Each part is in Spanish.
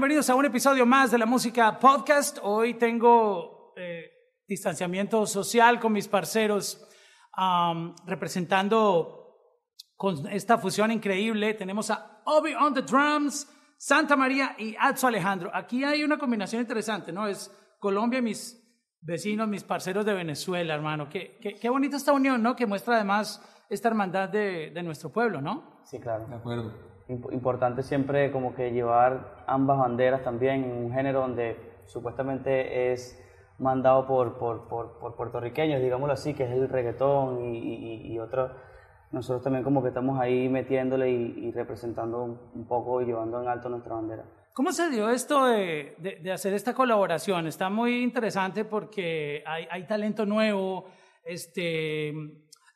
Bienvenidos a un episodio más de la música podcast. Hoy tengo eh, distanciamiento social con mis parceros, um, representando con esta fusión increíble. Tenemos a Obi on the drums, Santa María y Atso Alejandro. Aquí hay una combinación interesante, ¿no? Es Colombia y mis vecinos, mis parceros de Venezuela, hermano. Qué, qué, qué bonita esta unión, ¿no? Que muestra además esta hermandad de, de nuestro pueblo, ¿no? Sí, claro. De acuerdo. Imp- importante siempre como que llevar ambas banderas también en un género donde supuestamente es mandado por, por, por, por puertorriqueños, digámoslo así, que es el reggaetón y, y, y otros. Nosotros también como que estamos ahí metiéndole y, y representando un, un poco y llevando en alto nuestra bandera. ¿Cómo se dio esto de, de, de hacer esta colaboración? Está muy interesante porque hay, hay talento nuevo, este,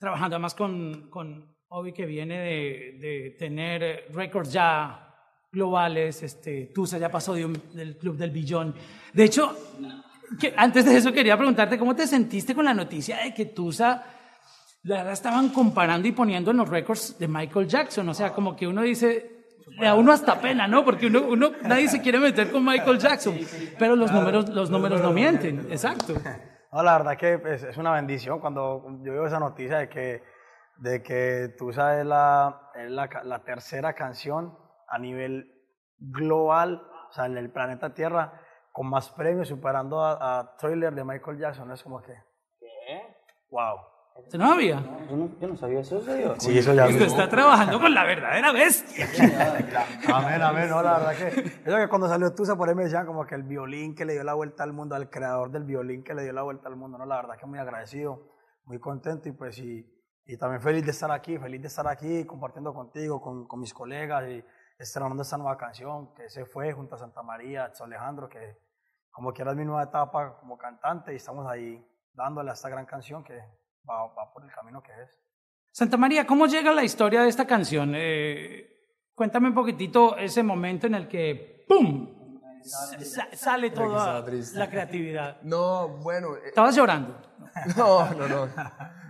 trabajando además con, con Obi que viene de, de tener récords ya globales, este, Tusa ya pasó de un- del club del billón. De hecho, que, antes de eso quería preguntarte, ¿cómo te sentiste con la noticia de que Tusa, la verdad, estaban comparando y poniendo en los récords de Michael Jackson? O sea, como que uno dice, le da uno hasta pena, ¿no? Porque uno, uno, nadie se quiere meter con Michael Jackson, pero los números, los números no mienten, exacto. No, la verdad que es una bendición cuando yo veo esa noticia de que, de que tú sabes la, es la, la tercera canción a nivel global, o sea, en el planeta Tierra, con más premios, superando a, a Thriller de Michael Jackson. Es como que, wow. ¿Usted no había? Yo no, yo no sabía eso, ¿eso yo? Sí, eso ya. Usted está trabajando con la verdadera bestia. Amén, amén, no, la verdad que. Eso que cuando salió Tusa por ahí me decían como que el violín que le dio la vuelta al mundo, al creador del violín que le dio la vuelta al mundo, no, la verdad que muy agradecido, muy contento y pues y, y también feliz de estar aquí, feliz de estar aquí compartiendo contigo, con, con mis colegas y estrenando esta nueva canción que se fue junto a Santa María, a Alejandro, que como quiera es mi nueva etapa como cantante y estamos ahí dándole a esta gran canción que va, va por el camino que es. Santa María, ¿cómo llega la historia de esta canción? Eh, cuéntame un poquitito ese momento en el que ¡pum! Sa- sale toda la creatividad. No, bueno, eh, ¿Estabas llorando? no, no, no.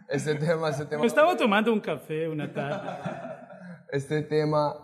Este tema, este tema, Me estaba tomando un café una tarde. este tema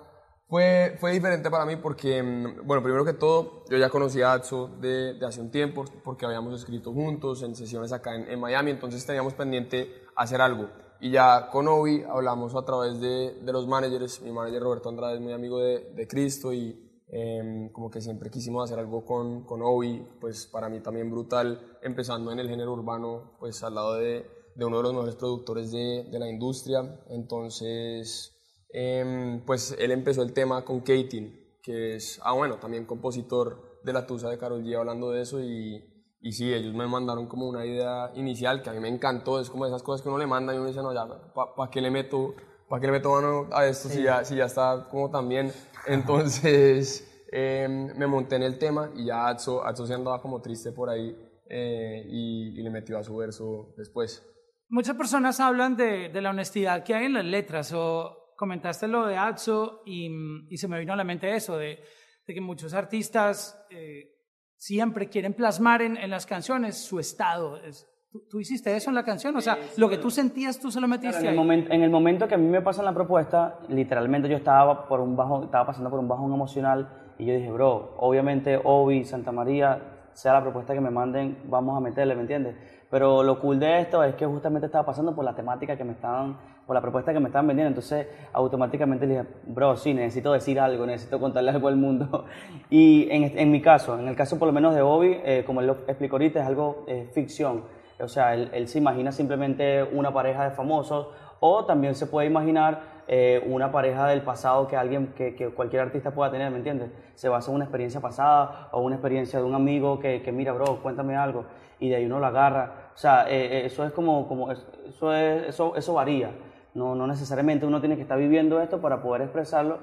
fue, fue diferente para mí porque, mm, bueno, primero que todo, yo ya conocía a Atso de, de hace un tiempo porque habíamos escrito juntos en sesiones acá en, en Miami, entonces teníamos pendiente hacer algo. Y ya con Obi hablamos a través de, de los managers, mi manager Roberto Andrade es muy amigo de, de Cristo y em, como que siempre quisimos hacer algo con, con Obi, pues para mí también brutal, empezando en el género urbano, pues al lado de, de uno de los mejores productores de, de la industria. Entonces, em, pues él empezó el tema con Katin, que es, ah bueno, también compositor de La Tusa de Karol G, hablando de eso y, y sí, ellos me mandaron como una idea inicial que a mí me encantó, es como esas cosas que uno le manda y uno dice, no, ya, ¿para qué le meto, pa qué le meto mano a esto si, ya, si ya está como tan bien? Entonces em, me monté en el tema y ya Atso, Atso se andaba como triste por ahí eh, y, y le metió a su verso después. Muchas personas hablan de, de la honestidad que hay en las letras, o comentaste lo de Atso y, y se me vino a la mente eso, de, de que muchos artistas eh, siempre quieren plasmar en, en las canciones su estado. Es- ¿tú, tú hiciste eso en la canción? O sea, lo que tú sentías, tú se lo metiste En el, ahí. momento, en el momento que a mí me pasan la propuesta, literalmente yo estaba por un bajo, estaba pasando por un bajón emocional y yo dije, bro, obviamente Obi, Santa María, sea la propuesta que me manden, vamos a meterle, ¿me entiendes? Pero lo cool de esto es que justamente estaba pasando por la temática que me estaban, por la propuesta que me estaban vendiendo, entonces automáticamente le dije, bro, sí, necesito decir algo, necesito contarle algo al mundo. Y en, en mi caso, en el caso por lo menos de Obi, eh, como él lo explicó ahorita, es algo eh, ficción. O sea, él, él se imagina simplemente una pareja de famosos o también se puede imaginar eh, una pareja del pasado que alguien, que, que cualquier artista pueda tener, ¿me entiendes? Se basa en una experiencia pasada o una experiencia de un amigo que, que mira, bro, cuéntame algo y de ahí uno lo agarra. O sea, eh, eh, eso es como, como es- eso, es, eso, eso varía. No, no necesariamente uno tiene que estar viviendo esto para poder expresarlo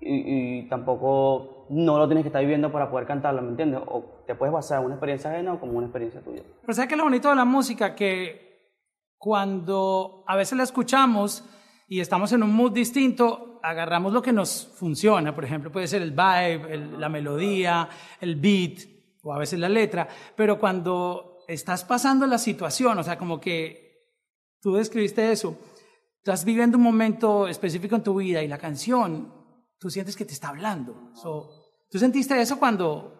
y, y tampoco no lo tienes que estar viviendo para poder cantarlo, ¿me entiendes? O te puedes basar en una experiencia ajena o como una experiencia tuya. Pero ¿sabes qué es lo bonito de la música? Que cuando a veces la escuchamos y estamos en un mood distinto, agarramos lo que nos funciona. Por ejemplo, puede ser el vibe, el- la melodía, el beat o a veces la letra. Pero cuando estás pasando la situación, o sea, como que tú describiste eso, estás viviendo un momento específico en tu vida y la canción, tú sientes que te está hablando. So, ¿Tú sentiste eso cuando,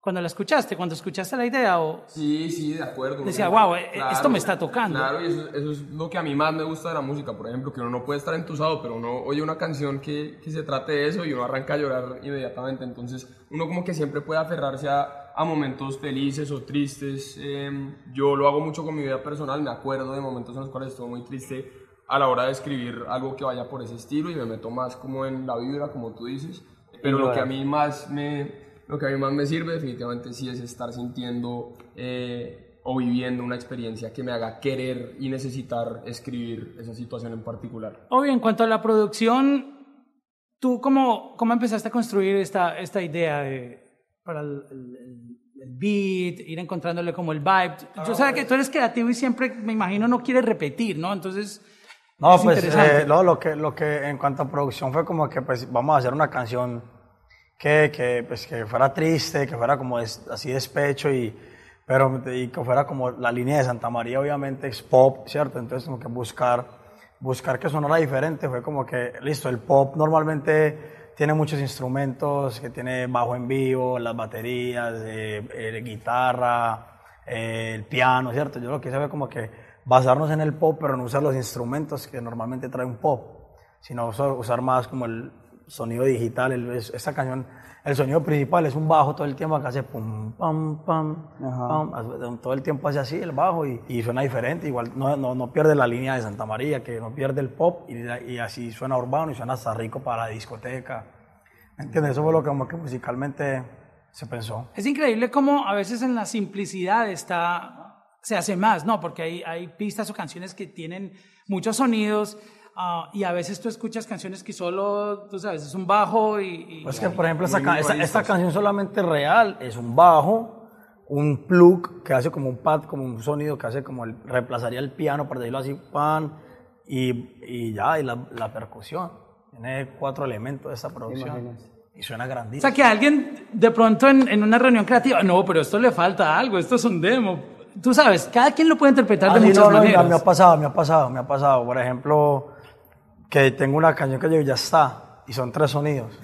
cuando la escuchaste, cuando escuchaste la idea? O... Sí, sí, de acuerdo. Decía, wow, eh, esto me está tocando. Claro, y eso, eso, es lo que a mí más me gusta de la música, por ejemplo, que uno no puede estar entusado, pero uno oye una canción que, que se trate de eso y uno arranca a llorar inmediatamente. Entonces, uno como que siempre puede aferrarse a, a momentos felices o tristes. Eh, yo lo hago mucho con mi vida personal, me acuerdo de momentos en los cuales estuve muy triste a la hora de escribir algo que vaya por ese estilo y me meto más como en la vibra, como tú dices. Pero lo que a mí más me, lo que a mí más me sirve definitivamente sí es estar sintiendo eh, o viviendo una experiencia que me haga querer y necesitar escribir esa situación en particular. Obvio, en cuanto a la producción, ¿tú cómo, cómo empezaste a construir esta, esta idea de, para el, el, el, beat, ir encontrándole como el vibe? Yo sé que tú eres creativo y siempre, me imagino, no quieres repetir, ¿no? Entonces... No, pues eh, no, lo, que, lo que en cuanto a producción fue como que pues vamos a hacer una canción que, que, pues, que fuera triste, que fuera como es, así despecho y, pero, y que fuera como la línea de Santa María obviamente es pop, ¿cierto? Entonces como que buscar, buscar que sonara diferente fue como que, listo, el pop normalmente tiene muchos instrumentos, que tiene bajo en vivo, las baterías, eh, eh, guitarra, el piano, ¿cierto? Yo lo hice fue como que basarnos en el pop, pero no usar los instrumentos que normalmente trae un pop, sino usar más como el sonido digital. El, esta canción, el sonido principal es un bajo todo el tiempo que hace pum, pam, pam, pam, todo el tiempo hace así el bajo y, y suena diferente. Igual no, no, no, pierde la línea de Santa María, que no pierde el pop y, y, así suena urbano y suena hasta rico para la discoteca. ¿Me entiendes? Eso fue lo que, como que musicalmente se pensó. Es increíble cómo a veces en la simplicidad está se hace más, ¿no? Porque hay, hay pistas o canciones que tienen muchos sonidos uh, y a veces tú escuchas canciones que solo, tú sabes, es un bajo y... y pues que, por ejemplo, esta, esta, esta, canción solamente real es un bajo, un plug que hace como un pad, como un sonido que hace como el, reemplazaría el piano, por decirlo así, pan, y, y ya, y la, la, percusión. Tiene cuatro elementos de esta producción. Y suena grandísimo. O sea, que alguien de pronto en, en, una reunión creativa, no, pero esto le falta algo, esto es un demo tú sabes, cada quien lo puede interpretar de ah, muchas no, no, maneras. me ha pasado, me ha pasado, me ha pasado. Por ejemplo, que tengo una canción que yo ya está, y son tres sonidos.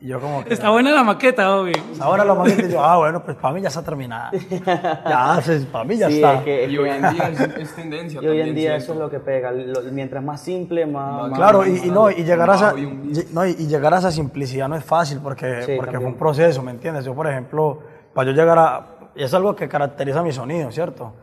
Y yo como que, Está buena la maqueta, Obi. Está buena la maqueta, y yo, ah, bueno, pues para mí ya está terminada. ya, para mí ya sí, está. Es que, y hoy en día es, es tendencia. Y hoy en día eso es lo que pega. mientras más simple, más... claro, más, y, y, no, y llegar a esa, no, y llegar a esa simplicidad no es fácil, porque, sí, porque fue un proceso, ¿me entiendes? Yo, por ejemplo, para yo llegar a y es algo que caracteriza mi sonido, ¿cierto?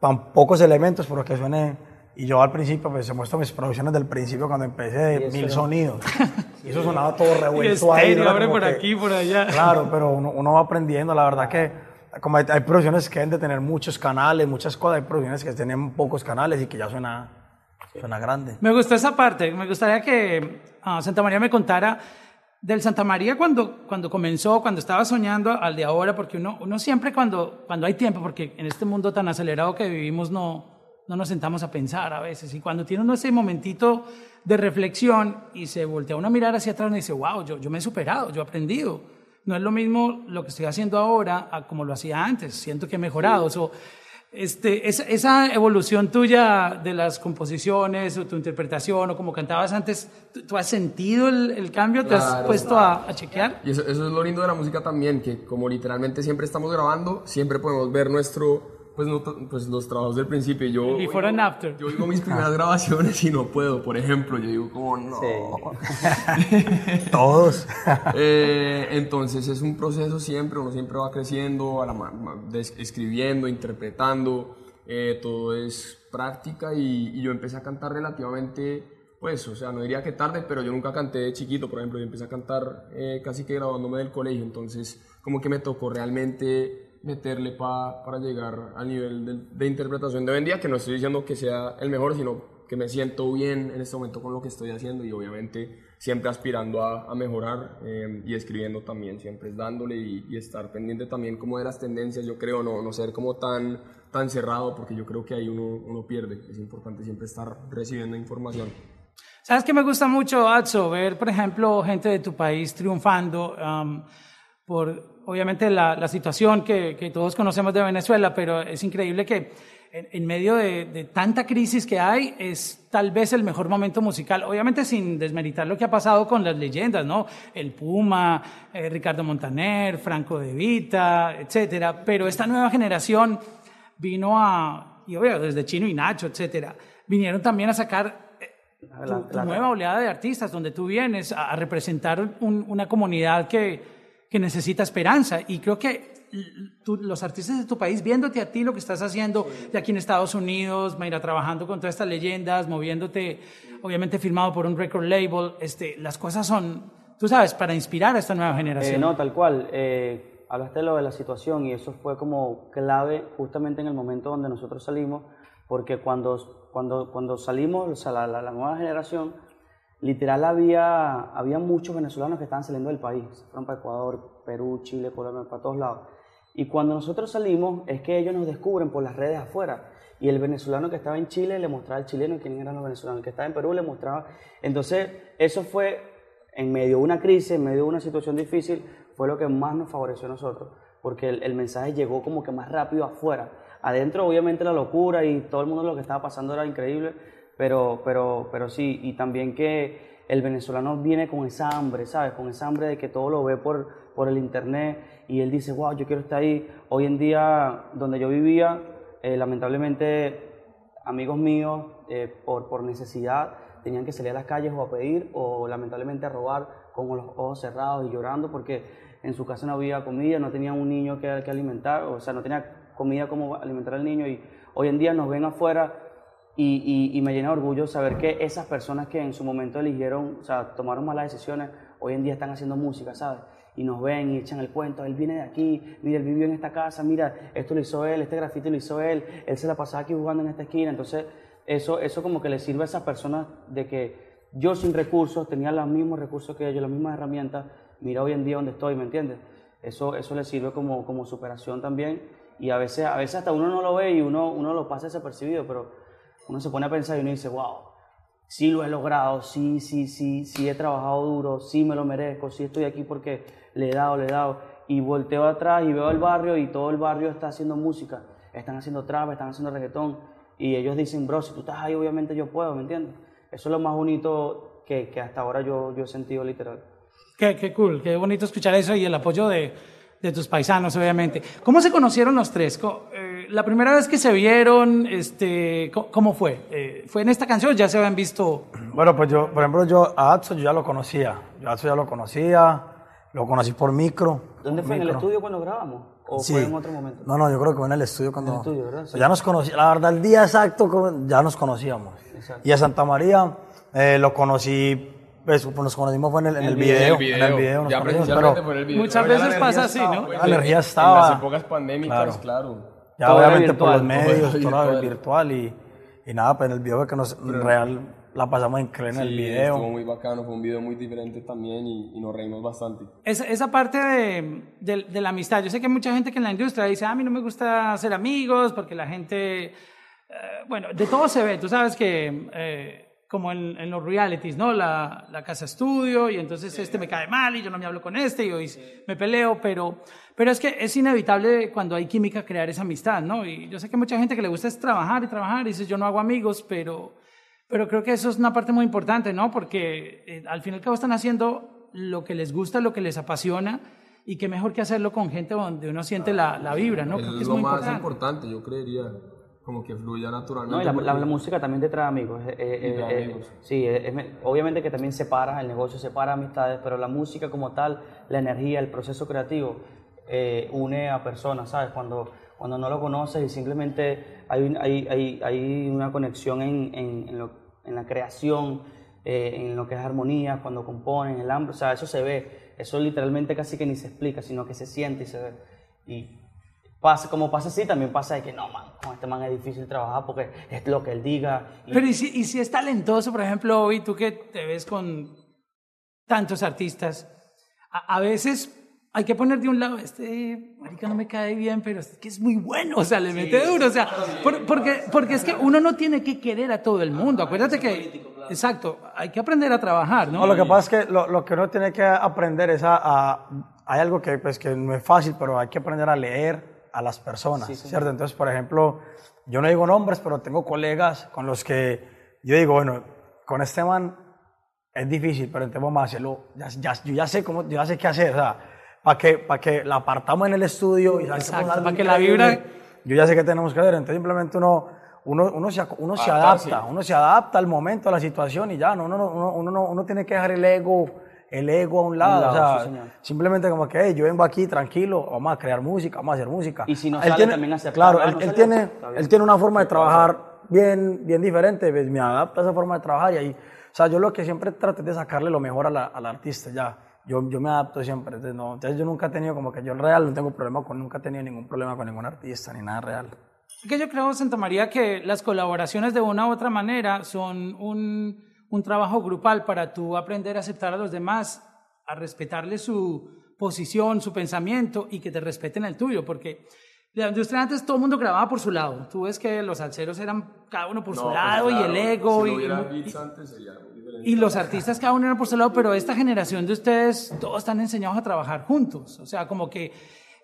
Tan pocos elementos, pero que suene. Y yo al principio, pues se muestro mis producciones del principio cuando empecé de mil sonidos. y eso sonaba todo revuelto ahí. abre por aquí, por allá. Claro, pero uno, uno, va aprendiendo. La verdad que, como hay, hay, producciones que deben de tener muchos canales, muchas cosas, hay producciones que tienen pocos canales y que ya suena, suena grande. Me gustó esa parte. Me gustaría que uh, Santa María me contara del Santa María cuando, cuando comenzó, cuando estaba soñando, al de ahora, porque uno, uno siempre cuando, cuando hay tiempo, porque en este mundo tan acelerado que vivimos no, no nos sentamos a pensar a veces, y cuando tiene uno ese momentito de reflexión y se voltea uno a mirar hacia atrás y dice, wow, yo, yo me he superado, yo he aprendido. No es lo mismo lo que estoy haciendo ahora a como lo hacía antes, siento que he mejorado. Sí. So, este, esa, esa, evolución tuya de las composiciones o tu interpretación o como cantabas antes, ¿tú, has sentido el, el cambio? ¿Te has puesto a, a, chequear? Y eso, eso, es lo lindo de la música también, que como literalmente siempre estamos grabando, siempre podemos ver nuestro pues, no, pues los trabajos del principio. Yo, Before and after. Yo digo mis primeras grabaciones y no puedo, por ejemplo. Yo digo como, no. Sí. Todos. eh, entonces es un proceso siempre, uno siempre va creciendo, a la, escribiendo, interpretando. Eh, todo es práctica y, y, yo empecé a cantar relativamente, pues, o sea, no diría que tarde, pero yo nunca canté de chiquito, por ejemplo, yo empecé a cantar eh, casi que graduándome del colegio, entonces como que me tocó realmente meterle pa, para llegar al nivel de, de, interpretación de hoy en día, que no estoy diciendo que sea el mejor, sino que me siento bien en este momento con lo que estoy haciendo y obviamente siempre aspirando a, a mejorar eh, y escribiendo también, siempre dándole y, y, estar pendiente también como de las tendencias, yo creo, no, no ser como tan, tan cerrado, porque yo creo que ahí uno, uno pierde, es importante siempre estar recibiendo información. ¿Sabes que me gusta mucho, Atso, ver, por ejemplo, gente de tu país triunfando um, por obviamente la, la situación que, que, todos conocemos de Venezuela, pero es increíble que en, en medio de, de, tanta crisis que hay, es tal vez el mejor momento musical. Obviamente sin desmeritar lo que ha pasado con las leyendas, ¿no? El Puma, eh, Ricardo Montaner, Franco De Vita, etcétera. Pero esta nueva generación vino a, y obvio, desde Chino y Nacho, etcétera, vinieron también a sacar eh, tu, tu nueva oleada de artistas, donde tú vienes a, a representar un, una comunidad que, que necesita esperanza. Y creo que tú, los artistas de tu país, viéndote a ti lo que estás haciendo de aquí en Estados Unidos, Mayra, trabajando con todas estas leyendas, moviéndote, obviamente firmado por un record label, este, las cosas son, tú sabes, para inspirar a esta nueva generación. Eh, no, tal cual. Eh, hablaste de lo de la situación y eso fue como clave justamente en el momento donde nosotros salimos, porque cuando, cuando, cuando salimos, o sea, la, la, la nueva generación, literal había, había muchos venezolanos que estaban saliendo del país, fueron para Ecuador, Perú, Chile, Colombia, para todos lados. Y cuando nosotros salimos es que ellos nos descubren por las redes afuera. Y el venezolano que estaba en Chile le mostraba al chileno quién eran los venezolanos. El que estaba en Perú le mostraba. Entonces, eso fue en medio de una crisis, en medio de una situación difícil, fue lo que más nos favoreció a nosotros. Porque el mensaje llegó como que más rápido afuera. Adentro, obviamente, la locura y todo el mundo lo que estaba pasando era increíble. Pero, pero, pero sí, y también que el venezolano viene con esa hambre, ¿sabes? Con esa hambre de que todo lo ve por, por el internet y él dice, wow, yo quiero estar ahí. Hoy en día, donde yo vivía, eh, lamentablemente, amigos míos, eh, por, por necesidad, tenían que salir a las calles o a pedir o lamentablemente a robar con los ojos cerrados y llorando porque en su casa no había comida, no tenían un niño que alimentar, o sea, no tenía comida como alimentar al niño y hoy en día nos ven afuera y, me llena de orgullo saber que esas personas que en su momento eligieron, o sea, tomaron malas decisiones, hoy en día están haciendo música, ¿sabes? Y nos ven y echan el cuento, él viene de aquí, mira, él vivió en esta casa, mira, esto lo hizo él, este grafito lo hizo él, él se la pasaba aquí jugando en esta esquina, entonces eso, eso como que le sirve a esas personas de que yo sin recursos tenía los mismos recursos que ellos, las mismas herramientas, mira hoy en día donde estoy, ¿me entiendes? Eso, eso le sirve como, como superación también y a veces, a veces hasta uno no lo ve y uno, uno lo pasa desapercibido, pero uno se pone a pensar y uno dice, wow, sí lo he logrado, sí, sí, sí, sí he trabajado duro, sí me lo merezco, sí estoy aquí porque le he dado, le he dado. Y volteo atrás y veo el barrio y todo el barrio está haciendo música, están haciendo trap, están haciendo reggaetón. Y ellos dicen, bro, si tú estás ahí, obviamente yo puedo, ¿me entiendes? Eso es lo más bonito que, que hasta ahora yo, yo he sentido literal. Qué, qué cool, qué bonito escuchar eso y el apoyo de, de tus paisanos, obviamente. ¿Cómo se conocieron los tres? Eh, la primera vez que se vieron, este, ¿cómo fue? Eh, ¿Fue en esta canción? ¿Ya se habían visto? Bueno, pues yo, por ejemplo, yo a Atso yo ya lo conocía. Yo a Atso ya lo conocía, lo conocí por micro. ¿Dónde fue? Micro. ¿En el estudio cuando grabamos? ¿O Sí. fue en otro momento? No, no, yo creo que fue en el estudio cuando... En el estudio, ¿verdad? Pues ya nos conocíamos, la verdad, el día exacto ya nos conocíamos. Exacto. Y a Santa María eh, lo conocí, pues, nos conocimos fue en el, en el video, en el video, nos ya pero fue en el video. Muchas veces pasa así, estaba, ¿no? pues, La energía en- estaba. En las épocas pandémicas, Claro. claro. Ya Todo obviamente por los virtual, todo medios, todo virtual. virtual y, y nada, pues en el video que nos, real la pasamos increíble en el Sí, video. Estuvo muy bacano, fue un video muy diferente también y, y nos reímos bastante. Esa, esa parte de, de, de la amistad. Yo sé que hay mucha gente que en la industria dice, "Ah, a mí no me gusta ser amigos porque la gente, eh, bueno, de todo se ve. Tú sabes que, eh, como en, en los realities, ¿no? La, la casa estudio y entonces este me cae mal y yo no me hablo con este y hoy me peleo, pero, pero es que es inevitable cuando hay química crear esa amistad, ¿no? Y yo sé que mucha gente que le gusta es trabajar y trabajar y dices, yo no hago amigos, pero... Pero creo que eso es una parte muy importante, ¿no? Porque eh, al fin y al cabo están haciendo lo que les gusta, lo que les apasiona, y qué mejor que hacerlo con gente donde uno siente la, la vibra, ¿no? Creo que es es lo muy más importante. importante, yo creería, como que fluya naturalmente. No, y la, la- la música también te trae amigos. eh, eh, trae eh, amigos. sí, obviamente que también separa, el negocio separa amistades, pero la música como tal, la energía, el proceso creativo, une a personas, ¿sabes? Cuando, cuando no lo conoces y simplemente hay, hay, hay, hay una conexión en, en, en, lo- en la creación, en lo que es armonía, cuando componen, el hambre, o sea, eso se ve, eso literalmente casi que ni se explica, sino que se siente y se ve. Y pasa, como pasa así, también pasa de que no, man, con este man es difícil trabajar porque es lo que él diga. y- Pero y si, y si es talentoso, por ejemplo, hoy tú que te ves con tantos artistas, a, a veces hay que poner de un lado, este marica no me cae bien, pero es que es muy bueno, o sea, le mete duro, o sea, por- porque, porque es que uno no tiene que querer a todo el mundo, acuérdate que, exacto, hay que aprender a trabajar, ¿no? No, lo que pasa es que lo, lo que uno tiene que aprender es a, a- hay algo que, pues, que no es fácil, pero hay que aprender a leer a las personas, ¿cierto? Entonces, por ejemplo, yo no digo nombres, pero tengo colegas con los que yo digo, bueno, con este man es difícil, pero a hacerlo, ya, ya, yo ya sé cómo, yo ya sé qué hacer, o sea, para que, para que la apartamos en el estudio y para que la vibra... Yo ya sé qué tenemos que hacer, entonces simplemente uno, uno, uno se, uno se adapta, uno se adapta al momento, a la situación y ya, no, uno, uno, uno, uno tiene que dejar el ego el ego a un lado. o sea, simplemente como que hey, yo vengo aquí tranquilo, vamos a crear música, vamos a hacer música. Y si no él sale, también hacer Claro, él, él tiene, él tiene una forma de trabajar bien, bien diferente, pues, me adapta a esa forma de trabajar y ahí, o sea, yo lo que siempre trato es de sacarle lo mejor a la, al artista, ya. Yo, yo me adapto siempre, entonces, no, entonces yo nunca he tenido como que yo real no tengo problema con, nunca he tenido ningún problema con ningún artista ni nada real. Que yo creo, Santa María, que las colaboraciones de una u otra manera son un, un trabajo grupal para tú aprender a aceptar a los demás, a respetarle su posición, su pensamiento y que te respeten el tuyo, porque la industria antes todo el mundo grababa por su lado. Tú ves que los salseros eran cada uno por su No, lado pues y el ego si y, no hubiera y- beats antes sería muy diferente. y los artistas cada uno era por su lado, pero esta generación de ustedes todos están enseñados a trabajar juntos. O sea, como que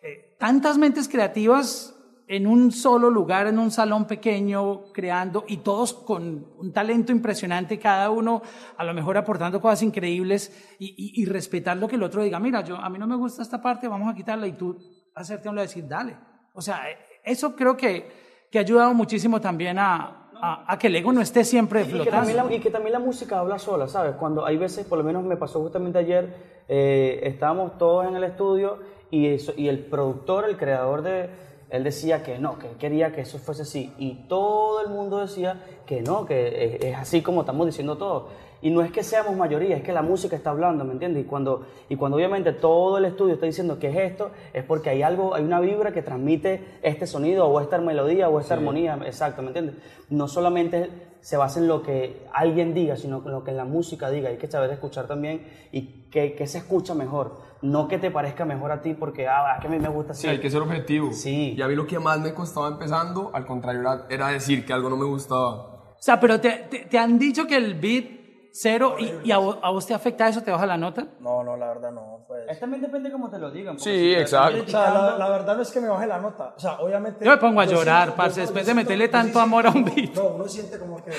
eh, tantas mentes creativas en un solo lugar, en un salón pequeño, creando y todos con un talento impresionante, cada uno a lo mejor aportando cosas increíbles y, y- y respetar lo que el otro diga. Mira, yo, a mí no me gusta esta parte, vamos a quitarla y tú hacerte un y decir, dale. O sea, eso creo que, que ha ayudado muchísimo también a, a- a que el ego no esté siempre Y que, flotando. también la, y que también la música habla sola, ¿sabes? Cuando hay veces, por lo menos me pasó justamente ayer, eh, estábamos todos en el estudio y, eso, y el productor, el creador de, él decía que no, que él quería que eso fuese así. Y todo el mundo decía que no, que es, es así como estamos diciendo todos. Y no es que seamos mayoría, es que la música está hablando, ¿me entiendes? Y cuando, y cuando obviamente todo el estudio está diciendo que es esto, es porque hay algo, hay una vibra que transmite este sonido o esta melodía o esta armonía, exacto, ¿me entiendes? No solamente se basa en lo que alguien diga, sino en lo que la música diga. Hay que saber escuchar también y que, que se escucha mejor. No que te parezca mejor a ti porque, ah, es que a mí me gusta así. Sí, hay que ser objetivo. Sí. Y a mí lo que más me costaba empezando, al contrario, era, era decir que algo no me gustaba. O sea, pero te, te, te han dicho que el beat cero y, y a, vos, a vos te afecta eso, te baja la nota. No, no, la verdad no. Es también depende cómo te lo digan. Sí, si exacto. O sea, la, verdad no es que me baje la nota. O sea, obviamente. Yo me pongo a llorar, siento- parce, yo- después yo de siento- meterle tanto amor a un beat. No, uno siente como que.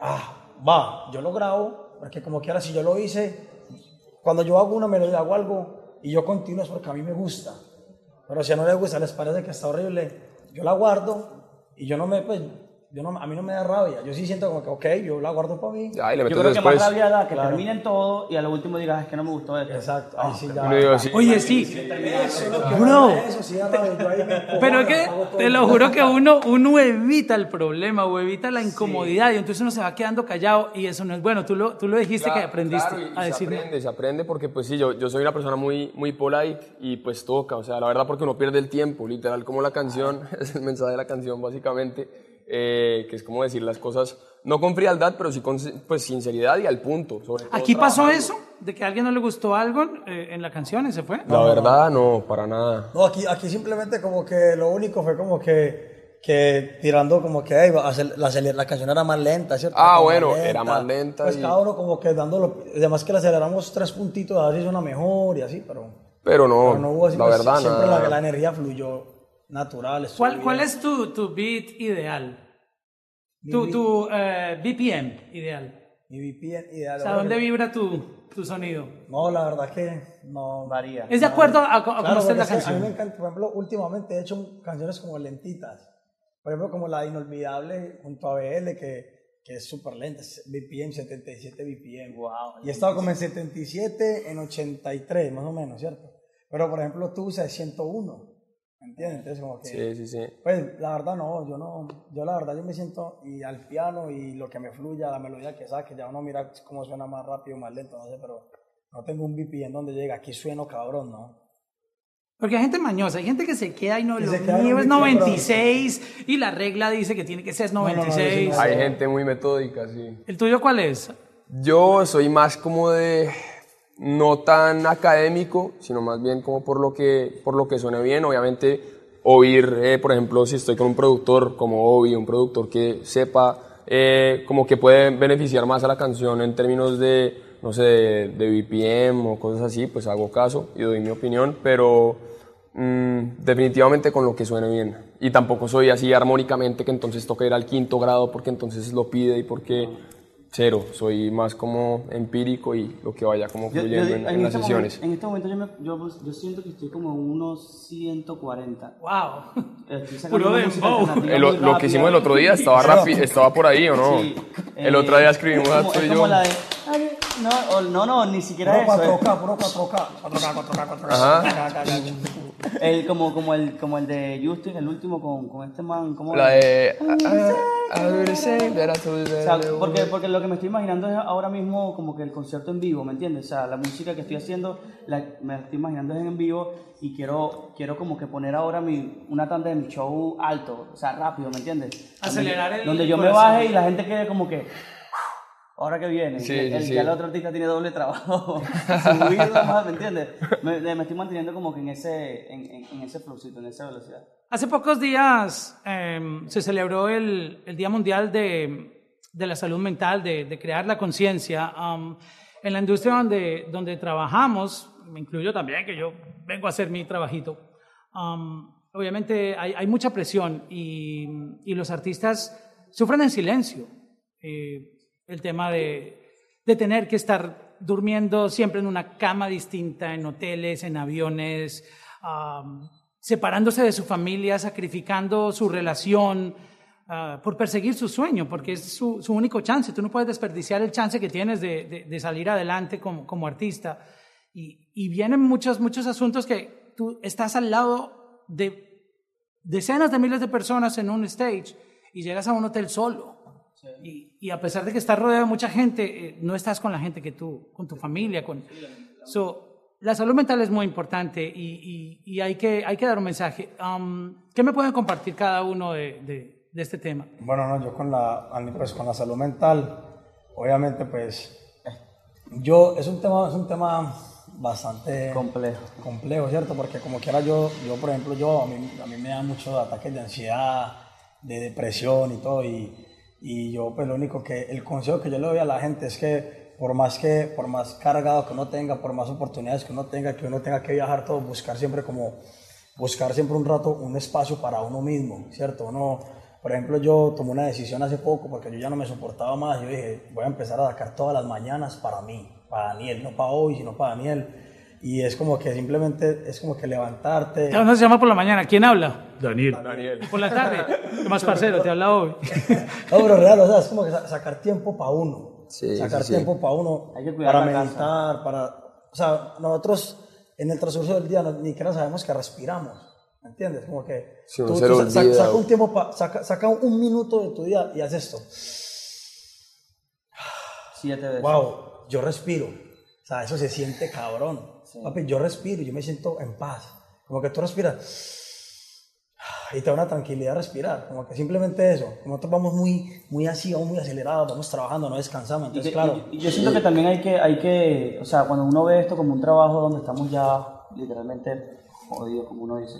Ah, va, yo lo grabo, porque como quiera, si yo lo hice, cuando yo hago una melodía, hago algo y yo continúo es porque a mí me gusta. Pero si a no les gusta, les parece que está horrible, yo la guardo y yo no me. Pues, yo no, a mí no me da rabia. Yo sí siento como que, ok, yo la guardo para mí. Ya, y le Yo creo que después. más rabia da que terminen todo y a lo último digas, es que no me gustó esto. Exacto, ahí sí ya. Uno digo así. Oye, sí, Eso, que Bro. me da Eso sí da rabia. Yo ahí me encojono, pero es que te lo juro que uno, uno evita el problema o evita la incomodidad y entonces uno se va quedando callado y eso no es bueno. Tú lo, tú lo dijiste que Claro, aprendiste claro, y a se decir. aprende, se aprende porque pues sí, yo, yo soy una persona muy, muy polite y pues toca, o sea, la verdad porque uno pierde el tiempo, literal como la canción, es el mensaje de la canción básicamente, eh, que es como decir las cosas, no con frialdad, pero sí con pues, sinceridad y al punto. Sobre todo ¿Aquí pasó trabajando. eso? ¿De que a alguien no le gustó algo eh, en la canción y se fue? La verdad, no, para nada. No, aquí, aquí simplemente como que lo único fue como que, que tirando como que ey, va a ser- la, la canción era más lenta, ¿cierto? Ah, Como bueno, era más lenta Pues y- cada uno como que dándolo, además que le aceleramos tres puntitos a ver si suena mejor y así, pero, Pero no, pero no hubo así, la pues, verdad, siempre nada. la, la energía fluyó natural. estuvo ¿Cuál, cuál es tu, tu beat ideal? Mi Tu, beat- tu eh, BPM ideal. Mi VPN ideal. O sea, ¿dónde vibra tu, tu sonido? No, la verdad que no Varía. ¿Es de acuerdo a, a Claro, porque la es que a mí me canción? encanta, por ejemplo, últimamente he hecho canciones como lentitas. Por ejemplo, como la Inolvidable junto a BL, que, que es súper lenta, es BPM, 77 BPM. Wow. Y he estado como en 77, en 83, más o menos, ¿cierto? Pero, por ejemplo, tú usas 101, ¿me entiendes? Entonces, como que... Sí, sí, sí. Pues, la verdad no, yo no, yo la verdad yo me siento y al piano y lo que me fluya, la melodía que saque, ya uno mira cómo suena más rápido, más lento, no sé, pero no tengo un BPM donde llega, aquí sueno cabrón, ¿no? Porque hay gente mañosa, hay gente que se queda y no, lo mío es BPM, 96 y la regla dice que tiene que ser no, no, 96. eso Hay gente muy metódica, sí. ¿El tuyo cuál es? Yo soy más como de no tan académico, sino más bien como por lo que por lo que suene bien. Obviamente oír, eh, por ejemplo, si estoy con un productor como Obi, un productor que sepa eh, como que puede beneficiar más a la canción en términos de no sé de, de BPM o cosas así, pues hago caso y doy mi opinión, pero mm, definitivamente con lo que suene bien. y tampoco soy así armónicamente que entonces toca ir al quinto grado porque entonces lo pide y porque cero, soy más como empírico y lo que vaya como Yo- yo fluyendo en, en las este sesiones. momento- en este momento yo, me- yo, yo siento que estoy como unos 140. Wow. Puro dembow. lo que hicimos el otro día estaba rápido, estaba por ahí o no. Sí, el eh, otro día escribimos es como, Atso es y como yo. la de... No, no, no, ni siquiera Puro eso. eh. 4K, puro 4K. 4K, 4K, 4K. Ajá. El, como, como, el, como el de Justin, el último con, con este man. ¿cómo La de. Porque, porque lo que me estoy imaginando es ahora mismo como que el concierto en vivo, ¿me entiendes? O sea, la música que estoy haciendo, la, me la estoy imaginando es en vivo y quiero, quiero como que poner ahora mi, una tanda de mi show alto, o sea, rápido, ¿me entiendes? Acelerar donde, el Donde yo me baje y la gente quede como que... Ahora que viene, Sí, el, sí, el- sí. ya el otro artista tiene doble trabajo, subirlo más, ¿me entiendes? Me, me estoy manteniendo como que en ese, en, en, en ese fluxito, en esa velocidad. Hace pocos días em, se celebró el, el Día Mundial de, de la Salud Mental, de, de crear la conciencia. Am, en la industria donde, donde trabajamos, me incluyo también, que yo vengo a hacer mi trabajito, am, obviamente hay, hay mucha presión y, y los artistas sufren en silencio. Eh, el tema de, de tener que estar durmiendo siempre en una cama distinta, en hoteles, en aviones, separándose de su familia, sacrificando su relación ah, por perseguir su sueño, porque es su, su único chance. Tú no puedes desperdiciar el chance que tienes de, de- de salir adelante como, como artista. Y, y vienen muchos, muchos asuntos que tú estás al lado de decenas de miles de personas en un stage y llegas a un hotel solo. Y, y a pesar de que estás rodeado de mucha gente, eh, no estás con la gente que tú, con tu familia. Con... So, la salud mental es muy importante y, y- y hay, que, hay que dar un mensaje. Um, ¿Qué me pueden compartir cada uno de, de- de este tema? Bueno, no, yo con la, pues, con la salud mental, obviamente, pues, yo, es un tema, es un tema bastante Complejo. complejo, ¿cierto? Porque como quiera yo, yo por ejemplo, yo, a mí, a mí me dan muchos ataques de ansiedad, de depresión y todo, y, y yo, pues, lo único que, el consejo que yo le doy a la gente es que por más que, por más cargado que uno tenga, por más oportunidades que uno tenga, que uno tenga que viajar todo, buscar siempre como, buscar siempre un rato, un espacio para uno mismo, ¿cierto? Uno, por ejemplo, yo tomé una decisión hace poco porque yo ya no me soportaba más. Yo dije, voy a empezar a sacar todas las mañanas para mí, para Daniel, no para hoy, sino para Daniel. Y es como que simplemente, es como que levantarte. ¿Dónde se llama por la mañana? ¿Quién habla? Daniel. Daniel. ¿Y por la tarde? ¿Qué más parcero? Te habla hoy. No, pero real, o sea, es como que sa- sacar tiempo para uno. Sí, sacar sí, sí. tiempo para uno, Hay que cuidar para la casa. meditar, para... O sea, nosotros en el transcurso del día no- ni siquiera sabemos que respiramos. ¿Me entiendes? Como que Sí, uno se lo sa- saca un tiempo, pa- saca, saca un minuto de tu día y haz esto. Siete veces. Wow, yo respiro. O sea, eso se siente cabrón. Papi, yo respiro, yo me siento en paz. Como que tú respiras y te da una tranquilidad respirar. Como que simplemente eso. Como nosotros vamos muy, muy así, vamos muy acelerados, vamos trabajando, no descansamos. Y, Entonces, que- claro. y- y yo siento que también hay que, hay que, o sea, cuando uno ve esto como un trabajo donde estamos ya literalmente jodidos, como uno dice,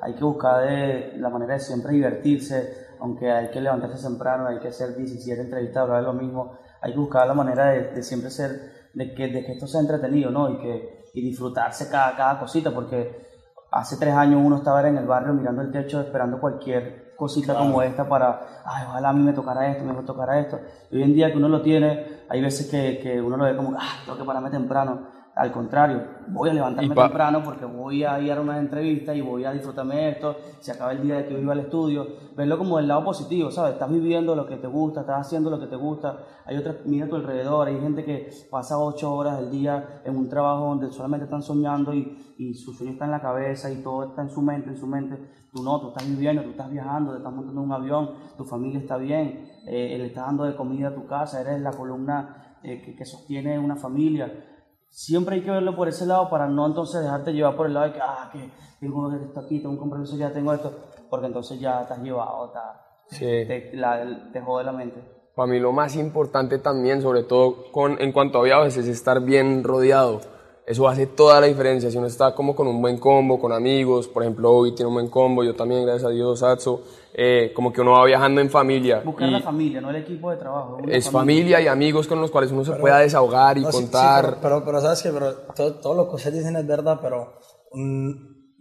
hay que buscar de, la manera de siempre divertirse, aunque hay que levantarse temprano, hay que hacer 17 entrevistas, hablar de lo mismo, hay que buscar la manera de, de siempre ser, de que, de que esto sea entretenido, ¿no? Y, que, y disfrutarse cada, cada cosita, porque hace tres años uno estaba en el barrio mirando el techo esperando cualquier cosita como esta para, ay, ojalá a mí me tocara esto, me tocara esto. Y hoy en día que uno lo tiene, hay veces que, que uno lo ve como, ah, tengo que pararme temprano. Al contrario, voy a levantarme temprano porque voy a ir a unas entrevistas y voy a disfrutarme de esto. Se acaba el día de que yo iba al estudio. Verlo como del lado positivo, ¿sabes? Estás viviendo lo que te gusta, estás haciendo lo que te gusta. Hay otras, mira a tu alrededor, hay gente que pasa ocho horas del día en un trabajo donde solamente están soñando y, y su sueño está en la cabeza y todo está en su mente, en su mente. Tú no, tú estás viviendo, tú estás viajando, te estás montando en un avión, tu familia está bien, eh, le estás dando de comida a tu casa, eres la columna eh, que, que sostiene una familia siempre hay que verlo por ese lado para no entonces dejarte llevar por el lado de que, ah, que tengo esto aquí, tengo un compromiso, ya tengo esto, porque entonces ya estás llevado, está- Sí. te, la- te jode la mente. Para mí lo más importante también, sobre todo con, en cuanto a viajes, es estar bien rodeado. Eso hace toda la diferencia. Si uno está como con un buen combo, con amigos, por ejemplo, hoy tiene un buen combo, yo también, gracias a Dios, Atso, eh, como que uno va viajando en familia. Buscar y la familia, no el equipo de trabajo. es familia y amigos con los cuales uno se pueda desahogar y No, sí, sí, contar. pero, pero, pero sabes que pero todo, todo lo que ustedes dicen es verdad, pero mm,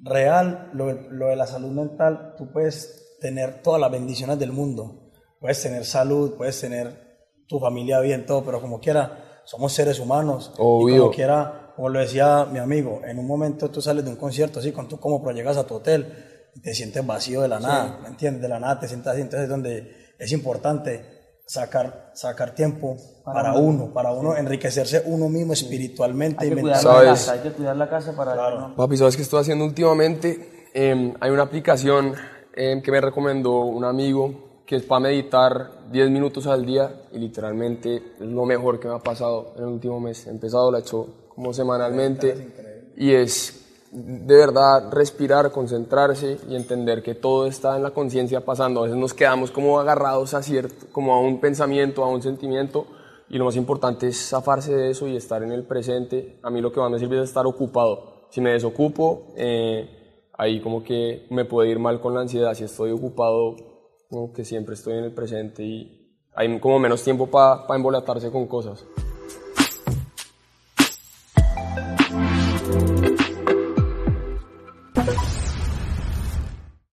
real, lo, lo de la salud mental, tú puedes tener todas las bendiciones del mundo. Puedes tener salud, puedes tener tu familia bien, todo, pero como quiera, somos seres humanos. Y Obvio. como quiera, como lo decía mi amigo, en un momento tú sales de un concierto así, con tú como pero llegas a tu hotel y te sientes vacío de la nada, ¿me entiendes? De la nada te sientes así, entonces es donde es importante sacar, sacar tiempo para, uno, para uno enriquecerse uno mismo espiritualmente Hay y que cuidar mentalmente. la casa, hay que cuidar la casa para... no- Papi, ¿sabes qué estoy haciendo últimamente? Eh, hay una aplicación eh, que me recomendó un amigo que es para meditar 10 minutos al día y literalmente es lo mejor que me ha pasado en el último mes. He empezado, la he hecho como semanalmente y es de verdad respirar, concentrarse y entender que todo está en la conciencia pasando. A veces nos quedamos como agarrados a cierto, como a un pensamiento, a un sentimiento y lo más importante es zafarse de eso y estar en el presente. A mí lo que más me sirve es estar ocupado. Si me desocupo, eh, ahí como que me puede ir mal con la ansiedad. Si estoy ocupado, como que siempre estoy en el presente y hay como menos tiempo para embolatarse con cosas.